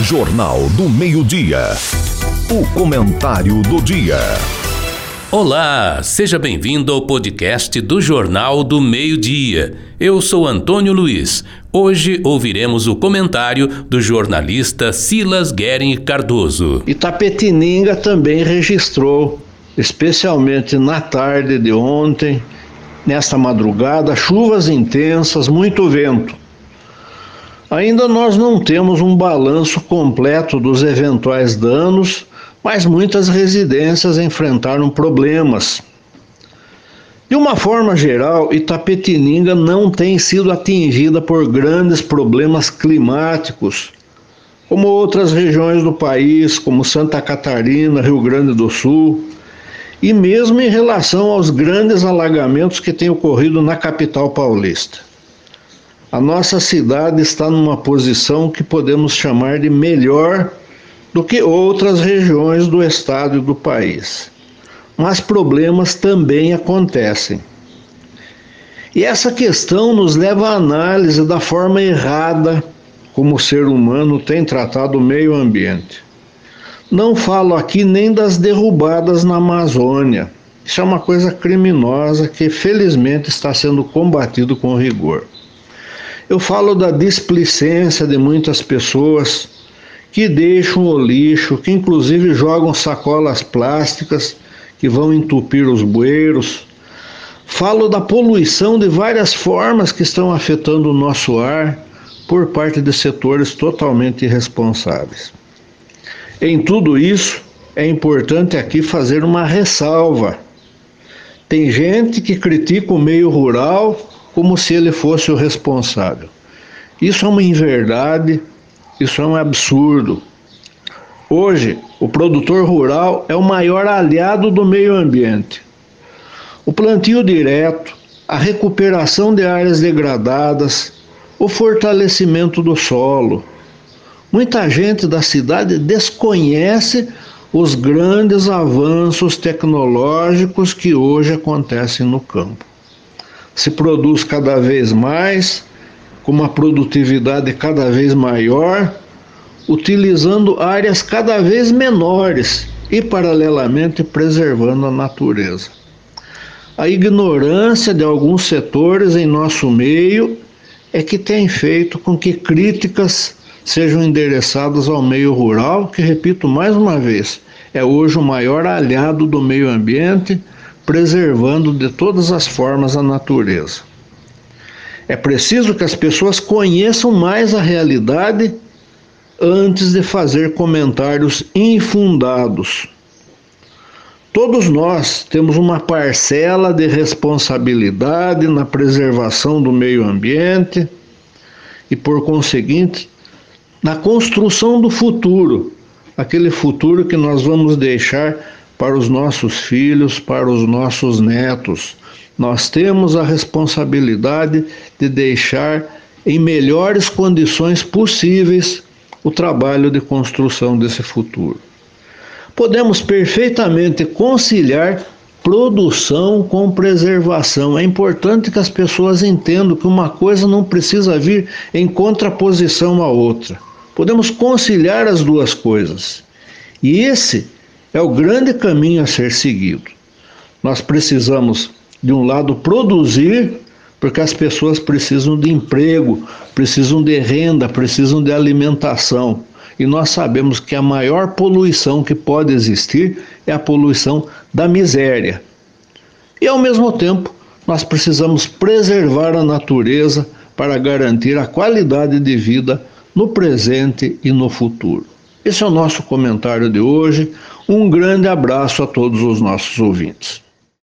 Jornal do Meio-Dia. O comentário do dia. Olá, seja bem-vindo ao podcast do Jornal do Meio-Dia. Eu sou Antônio Luiz. Hoje ouviremos o comentário do jornalista Silas Guerin Cardoso. Itapetininga também registrou, especialmente na tarde de ontem, nesta madrugada, chuvas intensas, muito vento. Ainda nós não temos um balanço completo dos eventuais danos, mas muitas residências enfrentaram problemas. De uma forma geral, Itapetininga não tem sido atingida por grandes problemas climáticos, como outras regiões do país, como Santa Catarina, Rio Grande do Sul, e mesmo em relação aos grandes alagamentos que têm ocorrido na capital paulista. A nossa cidade está numa posição que podemos chamar de melhor do que outras regiões do estado e do país. Mas problemas também acontecem. E essa questão nos leva à análise da forma errada como o ser humano tem tratado o meio ambiente. Não falo aqui nem das derrubadas na Amazônia. Isso é uma coisa criminosa que felizmente está sendo combatido com rigor. Eu falo da displicência de muitas pessoas que deixam o lixo, que inclusive jogam sacolas plásticas que vão entupir os bueiros. Falo da poluição de várias formas que estão afetando o nosso ar por parte de setores totalmente irresponsáveis. Em tudo isso, é importante aqui fazer uma ressalva. Tem gente que critica o meio rural como se ele fosse o responsável. Isso é uma inverdade, isso é um absurdo. Hoje, o produtor rural é o maior aliado do meio ambiente. O plantio direto, a recuperação de áreas degradadas, o fortalecimento do solo. Muita gente da cidade desconhece os grandes avanços tecnológicos que hoje acontecem no campo se produz cada vez mais, com uma produtividade cada vez maior, utilizando áreas cada vez menores e, paralelamente, preservando a natureza. A ignorância de alguns setores em nosso meio é que tem feito com que críticas sejam endereçadas ao meio rural, que, repito mais uma vez, é hoje o maior aliado do meio ambiente preservando de todas as formas a natureza. É preciso que as pessoas conheçam mais a realidade antes de fazer comentários infundados. Todos nós temos uma parcela de responsabilidade na preservação do meio ambiente e, por conseguinte, na construção do futuro, aquele futuro que nós vamos deixar para os nossos filhos, para os nossos netos. Nós temos a responsabilidade de deixar em melhores condições possíveis o trabalho de construção desse futuro. Podemos perfeitamente conciliar produção com preservação. É importante que as pessoas entendam que uma coisa não precisa vir em contraposição à outra. Podemos conciliar as duas coisas. E esse é o grande caminho a ser seguido. Nós precisamos, de um lado, produzir, porque as pessoas precisam de emprego, precisam de renda, precisam de alimentação. E nós sabemos que a maior poluição que pode existir é a poluição da miséria. E ao mesmo tempo, nós precisamos preservar a natureza para garantir a qualidade de vida no presente e no futuro. Esse é o nosso comentário de hoje. Um grande abraço a todos os nossos ouvintes.